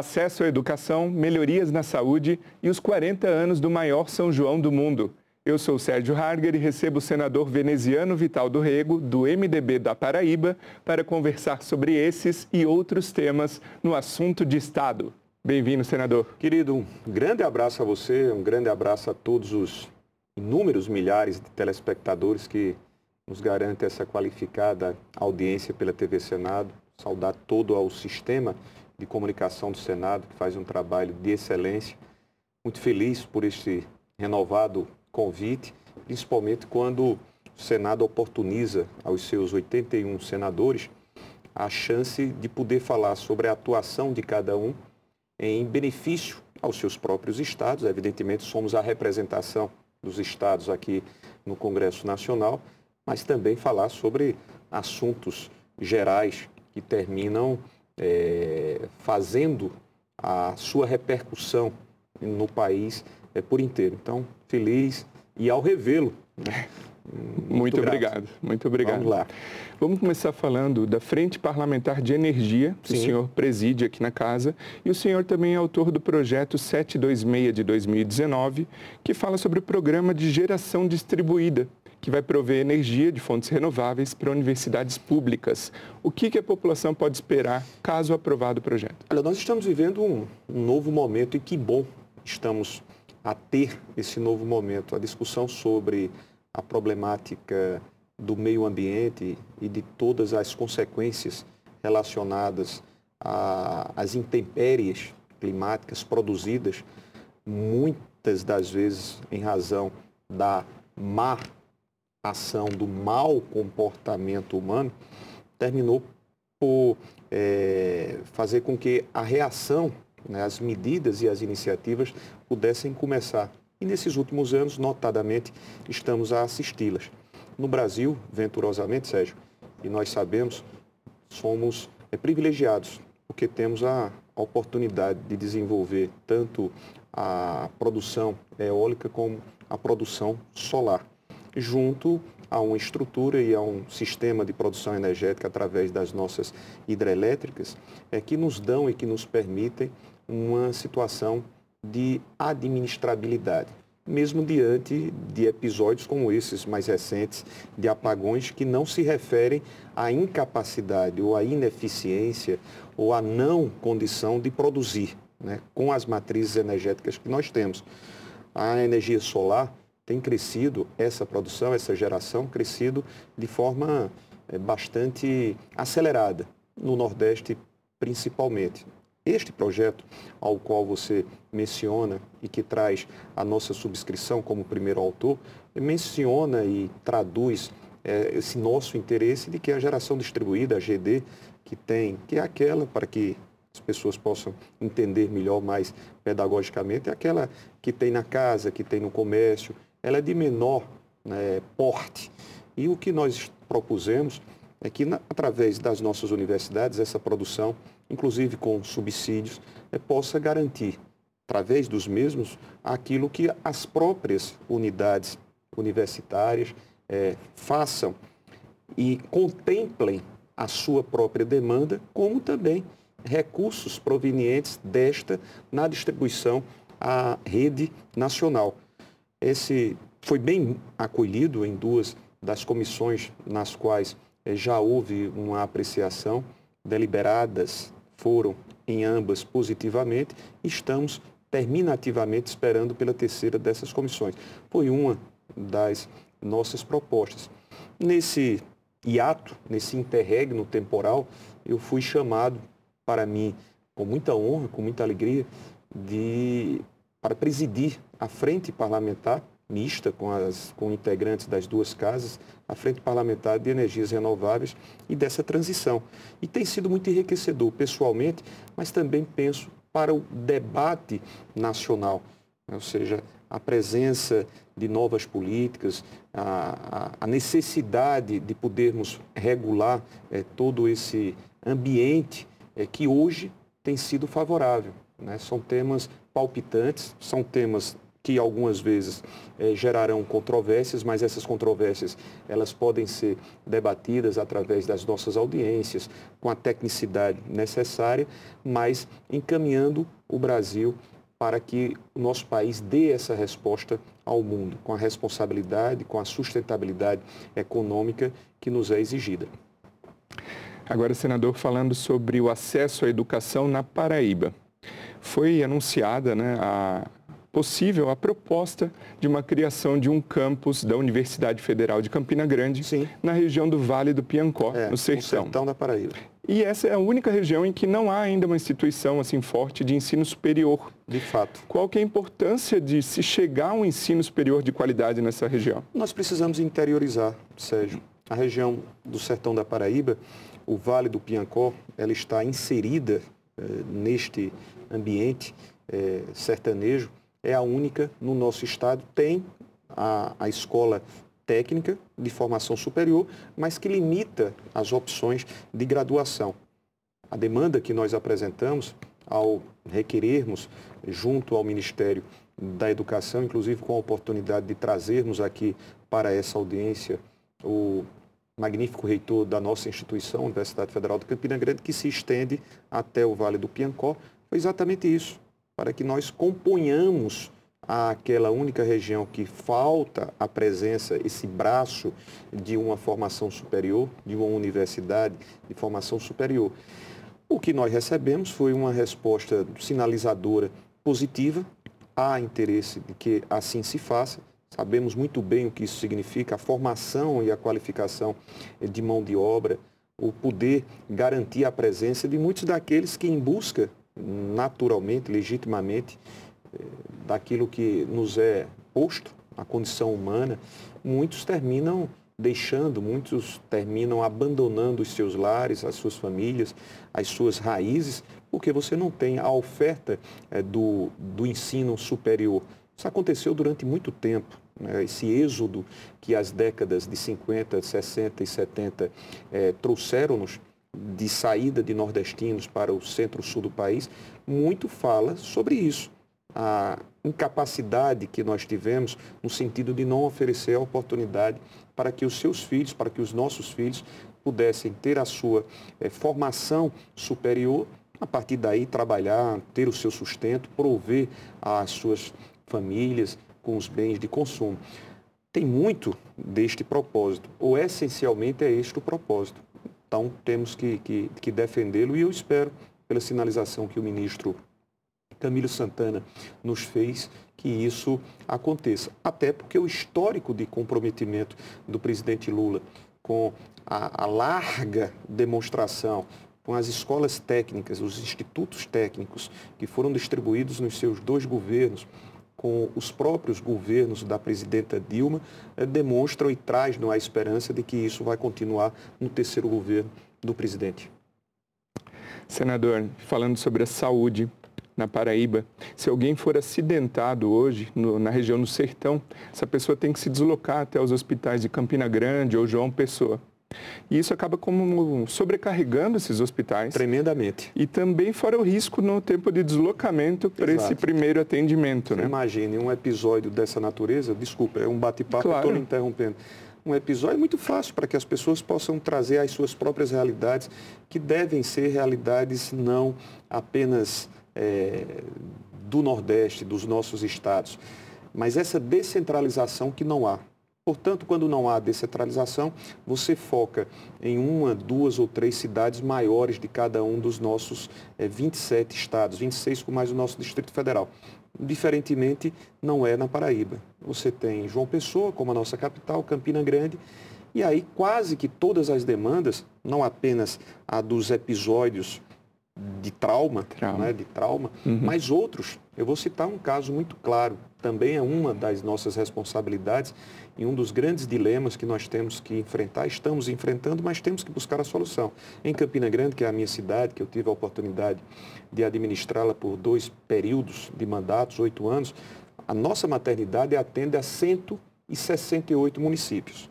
acesso à educação, melhorias na saúde e os 40 anos do maior São João do mundo. Eu sou Sérgio Harger e recebo o senador veneziano Vital do Rego, do MDB da Paraíba, para conversar sobre esses e outros temas no assunto de Estado. Bem-vindo, senador. Querido, um grande abraço a você, um grande abraço a todos os inúmeros milhares de telespectadores que nos garante essa qualificada audiência pela TV Senado. Saudar todo ao sistema de comunicação do Senado, que faz um trabalho de excelência. Muito feliz por este renovado convite, principalmente quando o Senado oportuniza aos seus 81 senadores a chance de poder falar sobre a atuação de cada um em benefício aos seus próprios estados. Evidentemente, somos a representação dos estados aqui no Congresso Nacional, mas também falar sobre assuntos gerais que terminam é, fazendo a sua repercussão no país é, por inteiro. Então, feliz e ao revê-lo. Né? Muito, muito obrigado, muito obrigado. Vamos lá. Vamos começar falando da Frente Parlamentar de Energia, que Sim. o senhor preside aqui na casa, e o senhor também é autor do projeto 726 de 2019, que fala sobre o programa de geração distribuída, que vai prover energia de fontes renováveis para universidades públicas. O que, que a população pode esperar caso aprovado o projeto? Olha, nós estamos vivendo um, um novo momento e que bom estamos a ter esse novo momento. A discussão sobre a problemática do meio ambiente e de todas as consequências relacionadas às intempéries climáticas produzidas, muitas das vezes em razão da má ação, do mau comportamento humano, terminou por é, fazer com que a reação, né, as medidas e as iniciativas pudessem começar. E nesses últimos anos, notadamente, estamos a assisti-las. No Brasil, venturosamente, Sérgio, e nós sabemos, somos é, privilegiados, porque temos a, a oportunidade de desenvolver tanto a produção eólica como a produção solar junto a uma estrutura e a um sistema de produção energética através das nossas hidrelétricas, é, que nos dão e que nos permitem uma situação de administrabilidade, mesmo diante de episódios como esses mais recentes de apagões que não se referem à incapacidade ou à ineficiência ou à não condição de produzir né, com as matrizes energéticas que nós temos. A energia solar tem crescido, essa produção, essa geração, crescido de forma é, bastante acelerada, no Nordeste principalmente. Este projeto ao qual você menciona e que traz a nossa subscrição como primeiro autor, menciona e traduz é, esse nosso interesse de que a geração distribuída, a GD, que tem, que é aquela para que as pessoas possam entender melhor, mais pedagogicamente, é aquela que tem na casa, que tem no comércio, ela é de menor né, porte. E o que nós propusemos é que, na, através das nossas universidades, essa produção, inclusive com subsídios, é, possa garantir, através dos mesmos, aquilo que as próprias unidades universitárias é, façam e contemplem a sua própria demanda, como também recursos provenientes desta na distribuição à rede nacional. Esse foi bem acolhido em duas das comissões nas quais eh, já houve uma apreciação, deliberadas foram em ambas positivamente, estamos terminativamente esperando pela terceira dessas comissões. Foi uma das nossas propostas. Nesse hiato, nesse interregno temporal, eu fui chamado para mim, com muita honra, com muita alegria, de para presidir a frente parlamentar mista com, as, com integrantes das duas casas, a frente parlamentar de energias renováveis e dessa transição. E tem sido muito enriquecedor pessoalmente, mas também penso para o debate nacional, né? ou seja, a presença de novas políticas, a, a, necessidade de podermos regular é, todo esse ambiente é, que hoje tem sido favorável. Né? São temas palpitantes, são temas que algumas vezes eh, gerarão controvérsias, mas essas controvérsias elas podem ser debatidas através das nossas audiências, com a tecnicidade necessária, mas encaminhando o Brasil para que o nosso país dê essa resposta ao mundo, com a responsabilidade, com a sustentabilidade econômica que nos é exigida. Agora, senador, falando sobre o acesso à educação na Paraíba. Foi anunciada né, a possível a proposta de uma criação de um campus da Universidade Federal de Campina Grande Sim. na região do Vale do Piancó, é, no Sertão. No sertão da Paraíba. E essa é a única região em que não há ainda uma instituição assim forte de ensino superior. De fato. Qual que é a importância de se chegar a um ensino superior de qualidade nessa região? Nós precisamos interiorizar, Sérgio. A região do sertão da Paraíba, o Vale do Piancó, ela está inserida eh, neste ambiente eh, sertanejo é a única no nosso estado, tem a, a escola técnica de formação superior, mas que limita as opções de graduação. A demanda que nós apresentamos ao requerermos junto ao Ministério da Educação, inclusive com a oportunidade de trazermos aqui para essa audiência o magnífico reitor da nossa instituição, Universidade Federal de Campina Grande, que se estende até o Vale do Piancó, foi exatamente isso para que nós componhamos aquela única região que falta a presença, esse braço de uma formação superior, de uma universidade de formação superior. O que nós recebemos foi uma resposta sinalizadora positiva, há interesse de que assim se faça. Sabemos muito bem o que isso significa, a formação e a qualificação de mão de obra, o poder garantir a presença de muitos daqueles que, em busca naturalmente, legitimamente, eh, daquilo que nos é posto, a condição humana, muitos terminam deixando, muitos terminam abandonando os seus lares, as suas famílias, as suas raízes, porque você não tem a oferta é, do, do ensino superior. Isso aconteceu durante muito tempo. Né? Esse êxodo que as décadas de 50, 60 e 70 é, trouxeram-nos de saída de nordestinos para o centro-sul do país, muito fala sobre isso. A incapacidade que nós tivemos no sentido de não oferecer a oportunidade para que os seus filhos, para que os nossos filhos pudessem ter a sua é, formação superior, a partir daí trabalhar, ter o seu sustento, prover as suas famílias com os bens de consumo. Tem muito deste propósito, ou essencialmente é este o propósito. Então, temos que, que, que defendê-lo e eu espero, pela sinalização que o ministro Camilo Santana nos fez, que isso aconteça. Até porque o histórico de comprometimento do presidente Lula com a, a larga demonstração com as escolas técnicas, os institutos técnicos que foram distribuídos nos seus dois governos, com os próprios governos da presidenta Dilma eh, demonstram e trazem a esperança de que isso vai continuar no terceiro governo do presidente. Senador, falando sobre a saúde na Paraíba, se alguém for acidentado hoje no, na região do Sertão, essa pessoa tem que se deslocar até os hospitais de Campina Grande ou João Pessoa. E isso acaba como sobrecarregando esses hospitais. Tremendamente. E também fora o risco no tempo de deslocamento para esse primeiro atendimento. Né? Imagine um episódio dessa natureza, desculpa, é um bate-papo, claro. estou interrompendo. Um episódio muito fácil para que as pessoas possam trazer as suas próprias realidades, que devem ser realidades não apenas é, do Nordeste, dos nossos estados, mas essa descentralização que não há. Portanto, quando não há descentralização, você foca em uma, duas ou três cidades maiores de cada um dos nossos é, 27 estados, 26 com mais o nosso Distrito Federal. Diferentemente, não é na Paraíba. Você tem João Pessoa como a nossa capital, Campina Grande, e aí quase que todas as demandas, não apenas a dos episódios de trauma, trauma. Né, de trauma, uhum. mas outros. Eu vou citar um caso muito claro, também é uma das nossas responsabilidades e um dos grandes dilemas que nós temos que enfrentar, estamos enfrentando, mas temos que buscar a solução. Em Campina Grande, que é a minha cidade, que eu tive a oportunidade de administrá-la por dois períodos de mandatos, oito anos, a nossa maternidade atende a 168 municípios.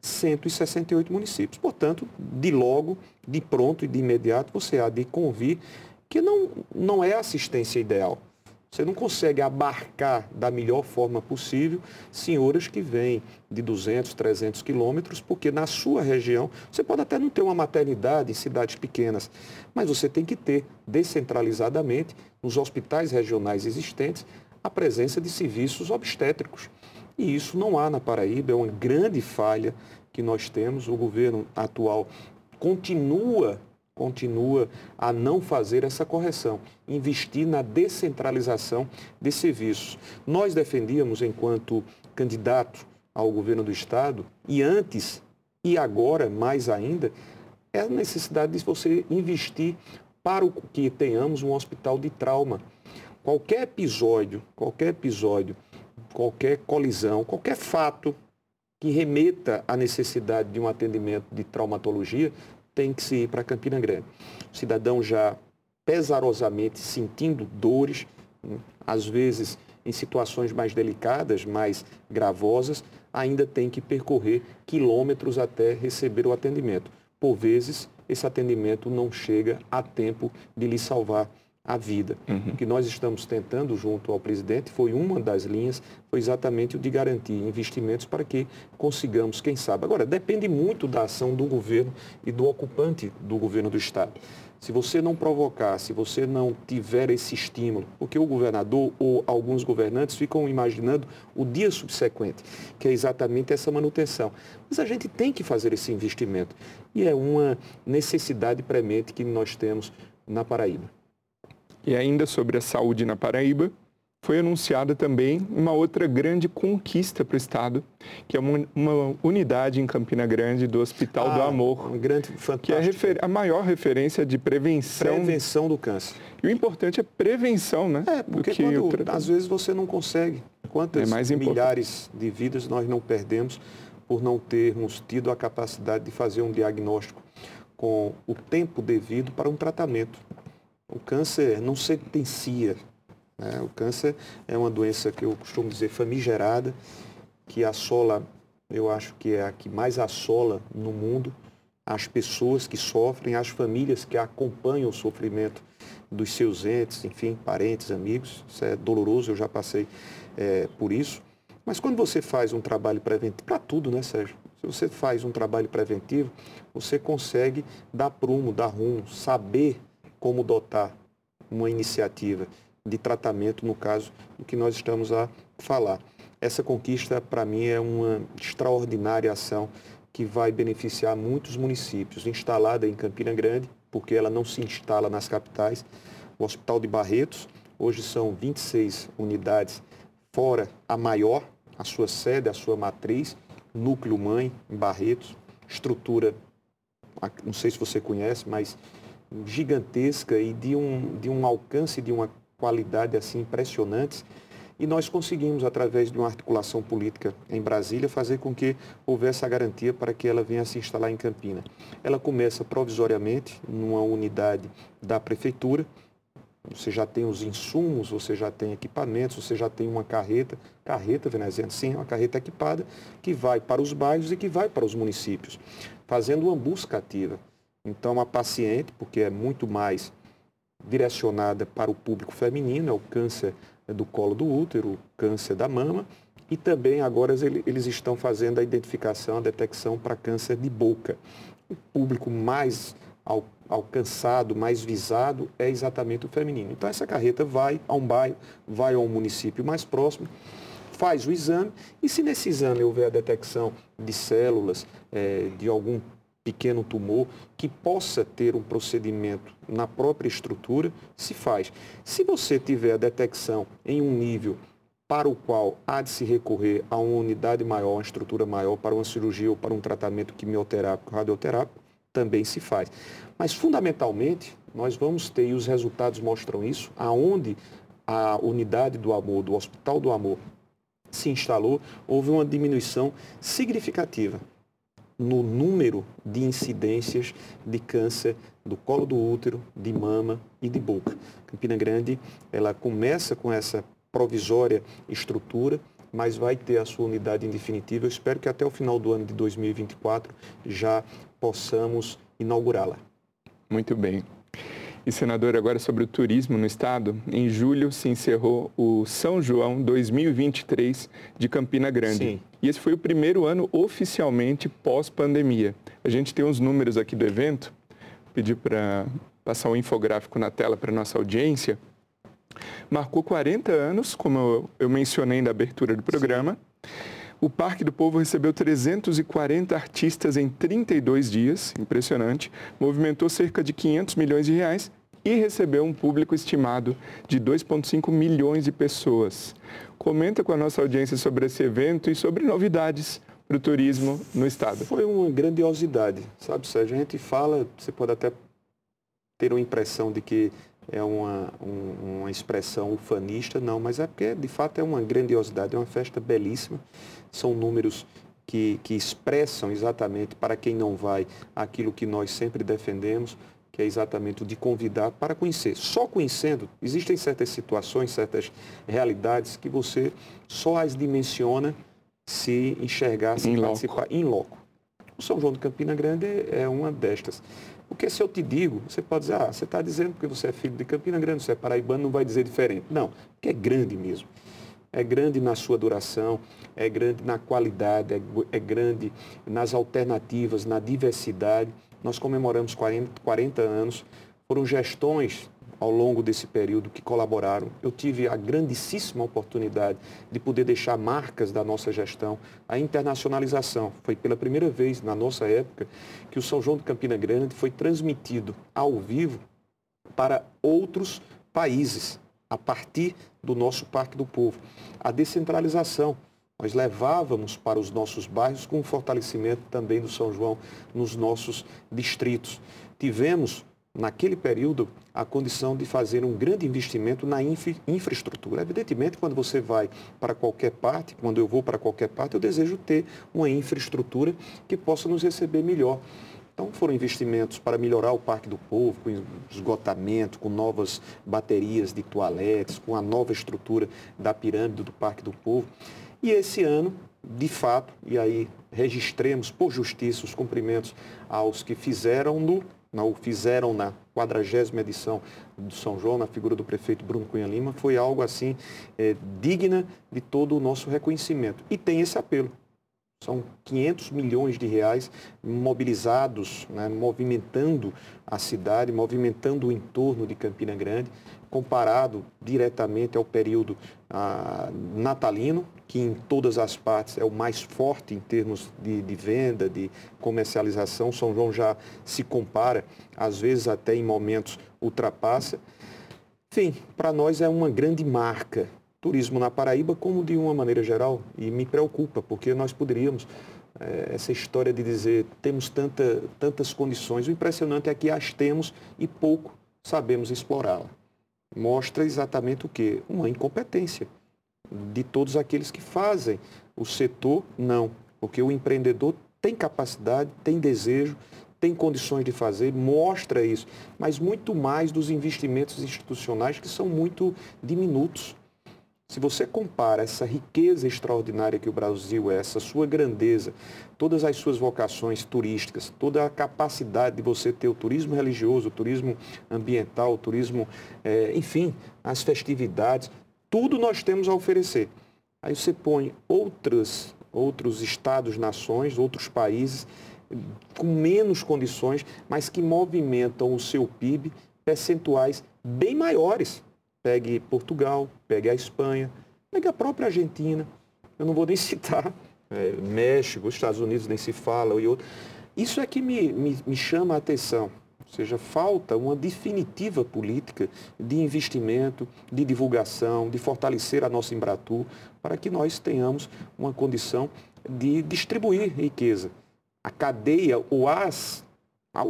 168 municípios. Portanto, de logo, de pronto e de imediato, você há de convir que não, não é assistência ideal. Você não consegue abarcar da melhor forma possível senhoras que vêm de 200, 300 quilômetros, porque na sua região você pode até não ter uma maternidade em cidades pequenas, mas você tem que ter descentralizadamente nos hospitais regionais existentes a presença de serviços obstétricos. E isso não há na Paraíba, é uma grande falha que nós temos. O governo atual continua continua a não fazer essa correção, investir na descentralização de serviços. Nós defendíamos, enquanto candidato ao governo do Estado, e antes e agora mais ainda, é a necessidade de você investir para que tenhamos um hospital de trauma. Qualquer episódio, qualquer episódio, qualquer colisão, qualquer fato que remeta à necessidade de um atendimento de traumatologia tem que se ir para Campina Grande. O cidadão já pesarosamente sentindo dores, né, às vezes em situações mais delicadas, mais gravosas, ainda tem que percorrer quilômetros até receber o atendimento. Por vezes, esse atendimento não chega a tempo de lhe salvar a vida. Uhum. O que nós estamos tentando junto ao presidente foi uma das linhas, foi exatamente o de garantir investimentos para que consigamos, quem sabe. Agora, depende muito da ação do governo e do ocupante do governo do Estado. Se você não provocar, se você não tiver esse estímulo, porque o governador ou alguns governantes ficam imaginando o dia subsequente, que é exatamente essa manutenção. Mas a gente tem que fazer esse investimento. E é uma necessidade premente que nós temos na Paraíba. E ainda sobre a saúde na Paraíba, foi anunciada também uma outra grande conquista para o Estado, que é uma, uma, unidade em Campina Grande do Hospital ah, do Amor. Grande, Que é a, a maior referência de prevenção. Prevenção do câncer. E o importante é prevenção, né? É, porque quando, às vezes você não consegue. Quantas é milhares de vidas nós não perdemos por não termos tido a capacidade de fazer um diagnóstico com o tempo devido para um tratamento. O câncer não sentencia. Né? O câncer é uma doença que eu costumo dizer famigerada, que assola, eu acho que é a que mais assola no mundo as pessoas que sofrem, as famílias que acompanham o sofrimento dos seus entes, enfim, parentes, amigos. Isso é doloroso, eu já passei é, por isso. Mas quando você faz um trabalho preventivo, para tudo, né, Sérgio? Se você faz um trabalho preventivo, você consegue dar prumo, dar rumo, saber como dotar uma iniciativa de tratamento, no caso do que nós estamos a falar. Essa conquista, para mim, é uma extraordinária ação que vai beneficiar muitos municípios. Instalada em Campina Grande, porque ela não se instala nas capitais. O Hospital de Barretos, hoje são 26 unidades, fora a maior, a sua sede, a sua matriz, núcleo mãe em Barretos, estrutura, não sei se você conhece, mas gigantesca e de um, de um alcance, de uma qualidade assim impressionantes. E nós conseguimos, através de uma articulação política em Brasília, fazer com que houvesse a garantia para que ela venha se instalar em Campina. Ela começa provisoriamente numa unidade da prefeitura. Você já tem os insumos, você já tem equipamentos, você já tem uma carreta, carreta veneziana, sim, uma carreta equipada, que vai para os bairros e que vai para os municípios, fazendo uma busca ativa. Então, a paciente, porque é muito mais direcionada para o público feminino, é o câncer do colo do útero, o câncer da mama, e também agora eles estão fazendo a identificação, a detecção para câncer de boca. O público mais alcançado, mais visado é exatamente o feminino. Então essa carreta vai a um bairro, vai a um município mais próximo, faz o exame e se nesse exame houver a detecção de células, é, de algum pequeno tumor que possa ter um procedimento na própria estrutura, se faz. Se você tiver a detecção em um nível para o qual há de se recorrer a uma unidade maior, uma estrutura maior, para uma cirurgia ou para um tratamento quimioterápico, radioterápico, também se faz. Mas, fundamentalmente, nós vamos ter, e os resultados mostram isso, aonde a unidade do amor, do Hospital do Amor, se instalou, houve uma diminuição significativa no número de incidências de câncer do colo do útero, de mama e de boca. Campina Grande, ela começa com essa provisória estrutura, mas vai ter a sua unidade em definitiva. Eu espero que até o final do ano de 2024 já possamos inaugurá-la. Muito bem. E, senador, agora sobre o turismo no estado, em julho se encerrou o São João 2023 de Campina Grande. Sim. E esse foi o primeiro ano oficialmente pós-pandemia. A gente tem os números aqui do evento, pedir para passar o um infográfico na tela para nossa audiência. Marcou 40 anos, como eu mencionei na abertura do programa. Sim. O Parque do Povo recebeu 340 artistas em 32 dias, impressionante. Movimentou cerca de 500 milhões de reais e recebeu um público estimado de 2,5 milhões de pessoas. Comenta com a nossa audiência sobre esse evento e sobre novidades para o turismo no estado. Foi uma grandiosidade, sabe, Sérgio? A gente fala, você pode até ter uma impressão de que é uma, um, uma expressão ufanista, não, mas é porque de fato é uma grandiosidade, é uma festa belíssima. São números que, que expressam exatamente para quem não vai aquilo que nós sempre defendemos, que é exatamente o de convidar para conhecer. Só conhecendo, existem certas situações, certas realidades que você só as dimensiona se enxergar, se in participar loco. em loco. O São João de Campina Grande é uma destas. Porque se eu te digo, você pode dizer, ah, você está dizendo porque você é filho de Campina Grande, você é paraibano, não vai dizer diferente. Não, porque é grande mesmo. É grande na sua duração, é grande na qualidade, é, é grande nas alternativas, na diversidade. Nós comemoramos 40, 40 anos. Foram gestões ao longo desse período que colaboraram. Eu tive a grandíssima oportunidade de poder deixar marcas da nossa gestão. A internacionalização foi pela primeira vez na nossa época que o São João de Campina Grande foi transmitido ao vivo para outros países a partir do nosso Parque do Povo. A descentralização. Nós levávamos para os nossos bairros com o fortalecimento também do São João nos nossos distritos. Tivemos naquele período, a condição de fazer um grande investimento na infra infraestrutura. Evidentemente, quando você vai para qualquer parte, quando eu vou para qualquer parte, eu desejo ter uma infraestrutura que possa nos receber melhor. Então foram investimentos para melhorar o Parque do Povo, com esgotamento, com novas baterias de toaletes, com a nova estrutura da pirâmide do Parque do Povo. E esse ano, de fato, e aí registremos por justiça os cumprimentos aos que fizeram no não fizeram na quadragésima edição do São João, na figura do prefeito Bruno Cunha Lima, foi algo assim é, digna de todo o nosso reconhecimento. E tem esse apelo. São 500 milhões de reais mobilizados, né, movimentando a cidade, movimentando o entorno de Campina Grande, comparado diretamente ao período ah, natalino, que em todas as partes é o mais forte em termos de, de, venda, de comercialização. São João já se compara, às vezes até em momentos ultrapassa. Enfim, para nós é uma grande marca. Turismo na Paraíba, como de uma maneira geral, e me preocupa, porque nós poderíamos é, essa história de dizer temos tanta, tantas condições. O impressionante é que as temos e pouco sabemos explorá-la. Mostra exatamente o que? Uma incompetência de todos aqueles que fazem. O setor, não. Porque o empreendedor tem capacidade, tem desejo, tem condições de fazer, mostra isso, mas muito mais dos investimentos institucionais que são muito diminutos. Se você compara essa riqueza extraordinária que o Brasil é, essa sua grandeza, todas as suas vocações turísticas, toda a capacidade de você ter o turismo religioso, o turismo ambiental, o turismo, é, enfim, as festividades, tudo nós temos a oferecer. Aí você põe outras, outros estados, nações, outros países com menos condições, mas que movimentam o seu PIB percentuais bem maiores. Pegue Portugal, pegue a Espanha, pegue a própria Argentina. Eu não vou nem citar é, México, Estados Unidos nem se fala e outro. Isso é que me, me, me chama a atenção. Ou seja, falta uma definitiva política de investimento, de divulgação, de fortalecer a nossa Embratur, para que nós tenhamos uma condição de distribuir riqueza. A cadeia, ou as,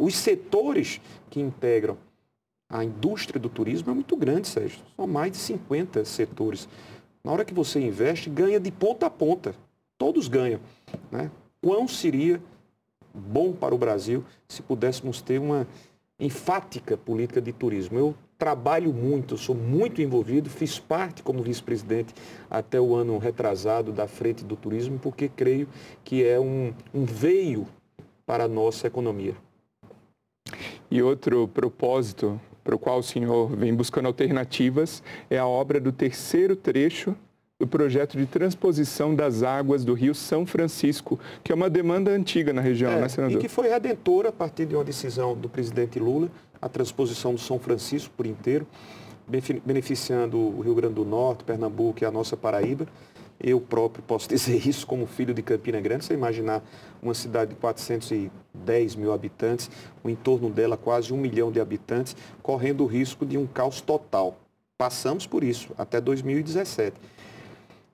os setores que integram a indústria do turismo é muito grande, Sérgio. São mais de 50 setores. Na hora que você investe, ganha de ponta a ponta. Todos ganham. Né? Quão seria bom para o Brasil se pudéssemos ter uma enfática política de turismo. Eu trabalho muito, sou muito envolvido, fiz parte como vice-presidente até o ano retrasado da Frente do Turismo, porque creio que é um, um veio para a nossa economia. E outro propósito para o qual o senhor vem buscando alternativas, é a obra do terceiro trecho do projeto de transposição das águas do Rio São Francisco, que é uma demanda antiga na região, é, né, senador? E que foi redentora a partir de uma decisão do presidente Lula, a transposição do São Francisco por inteiro, beneficiando o Rio Grande do Norte, Pernambuco e a nossa Paraíba. Eu próprio posso dizer isso como filho de Campina Grande. Você imaginar uma cidade de 410 mil habitantes, o entorno dela quase um milhão de habitantes, correndo o risco de um caos total. Passamos por isso até 2017.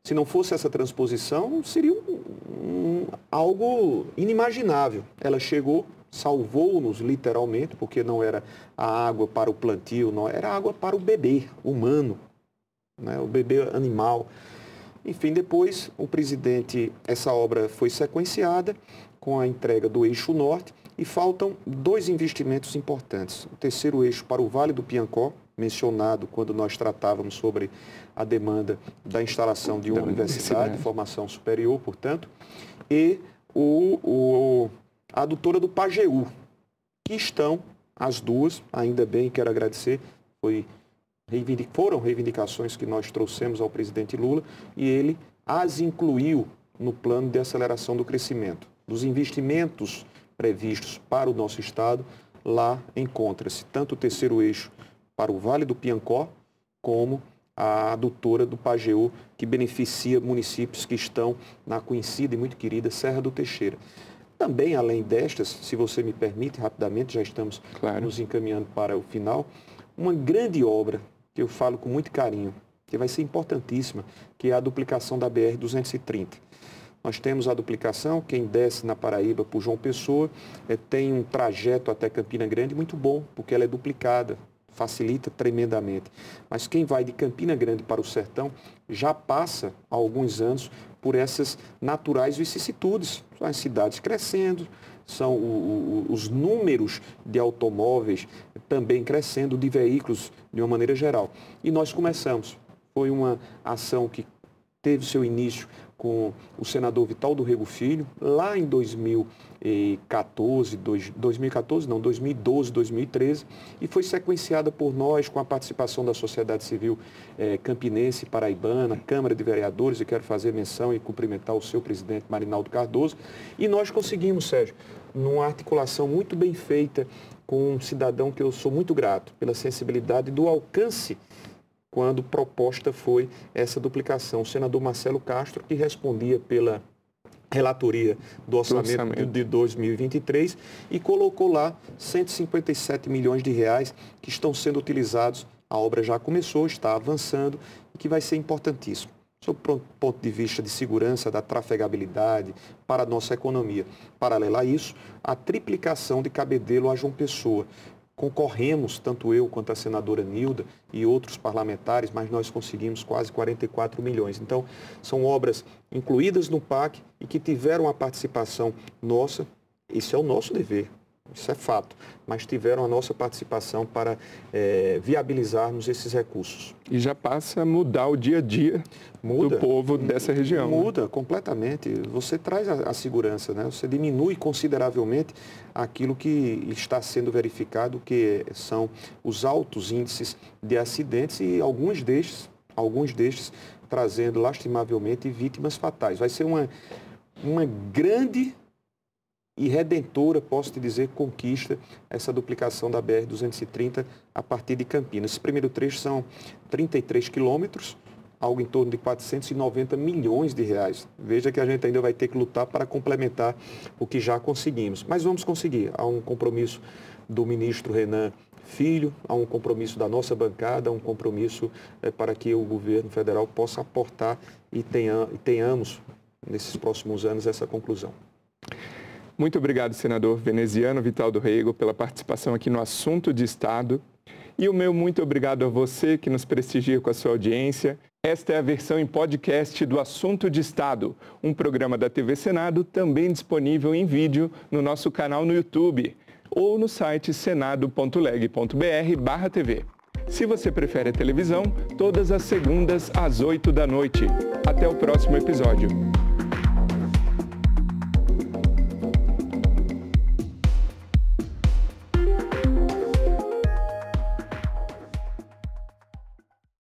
Se não fosse essa transposição, seria um, um, algo inimaginável. Ela chegou, salvou-nos literalmente, porque não era a água para o plantio, não era água para o bebê humano, né? o bebê animal. Enfim, depois o presidente, essa obra foi sequenciada com a entrega do eixo norte e faltam dois investimentos importantes. O terceiro eixo para o Vale do Piancó, mencionado quando nós tratávamos sobre a demanda da instalação de uma da universidade de formação superior, portanto, e o, o, a adutora do Pajeú, que estão as duas, ainda bem, quero agradecer, foi, foram reivindicações que nós trouxemos ao presidente Lula e ele as incluiu no plano de aceleração do crescimento. Dos investimentos previstos para o nosso Estado, lá encontra-se tanto o terceiro eixo para o Vale do Piancó, como a adutora do Pajeú, que beneficia municípios que estão na conhecida e muito querida Serra do Teixeira. Também, além destas, se você me permite, rapidamente, já estamos claro. nos encaminhando para o final, uma grande obra que eu falo com muito carinho, que vai ser importantíssima, que é a duplicação da BR-230. Nós temos a duplicação, quem desce na Paraíba por João Pessoa, é, tem um trajeto até Campina Grande muito bom, porque ela é duplicada facilita tremendamente. Mas quem vai de Campina Grande para o sertão já passa há alguns anos por essas naturais vicissitudes. São as cidades crescendo, são o, o, os números de automóveis também crescendo, de veículos de uma maneira geral. E nós começamos. Foi uma ação que teve seu início com o senador Vital do Rego Filho, lá em 2014, 2014 não, 2012, 2013, e foi sequenciada por nós com a participação da sociedade civil eh, campinense, paraibana, Câmara de Vereadores, e quero fazer menção e cumprimentar o seu presidente Marinaldo Cardoso, e nós conseguimos, Sérgio, numa articulação muito bem feita com um cidadão que eu sou muito grato pela sensibilidade do alcance quando proposta foi essa duplicação. O senador Marcelo Castro, que respondia pela relatoria do orçamento, orçamento, de 2023 e colocou lá 157 milhões de reais que estão sendo utilizados. A obra já começou, está avançando e que vai ser importantíssimo. Sob o ponto de vista de segurança, da trafegabilidade, para a nossa economia. Paralela a isso, a triplicação de Cabedelo a João Pessoa, concorremos, tanto eu quanto a senadora Nilda e outros parlamentares, mas nós conseguimos quase 44 milhões. Então, são obras incluídas no PAC e que tiveram a participação nossa. Isso é o nosso dever, isso é fato, mas tiveram a nossa participação para é, viabilizarmos esses recursos. E já passa a mudar o dia a dia muda, do povo dessa região. Né? Muda né? completamente. Você traz a, a, segurança, né? você diminui consideravelmente aquilo que está sendo verificado, que são os altos índices de acidentes e alguns destes, alguns destes trazendo lastimavelmente vítimas fatais. Vai ser uma, uma grande e redentora, posso te dizer, conquista essa duplicação da BR-230 a partir de Campinas. Esse primeiro trecho são 33 quilômetros, algo em torno de 490 milhões de reais. Veja que a gente ainda vai ter que lutar para complementar o que já conseguimos. Mas vamos conseguir. Há um compromisso do ministro Renan Filho, há um compromisso da nossa bancada, há um compromisso é, para que o governo federal possa aportar e, tenha, e tenhamos, nesses próximos anos, essa conclusão. Muito obrigado, senador veneziano Vital do Rego, pela participação aqui no Assunto de Estado. E o meu muito obrigado a você que nos prestigia com a sua audiência. Esta é a versão em podcast do Assunto de Estado, um programa da TV Senado também disponível em vídeo no nosso canal no YouTube ou no site senado.leg.br/tv. Se você prefere a televisão, todas as segundas às 8 da noite. Até o próximo episódio.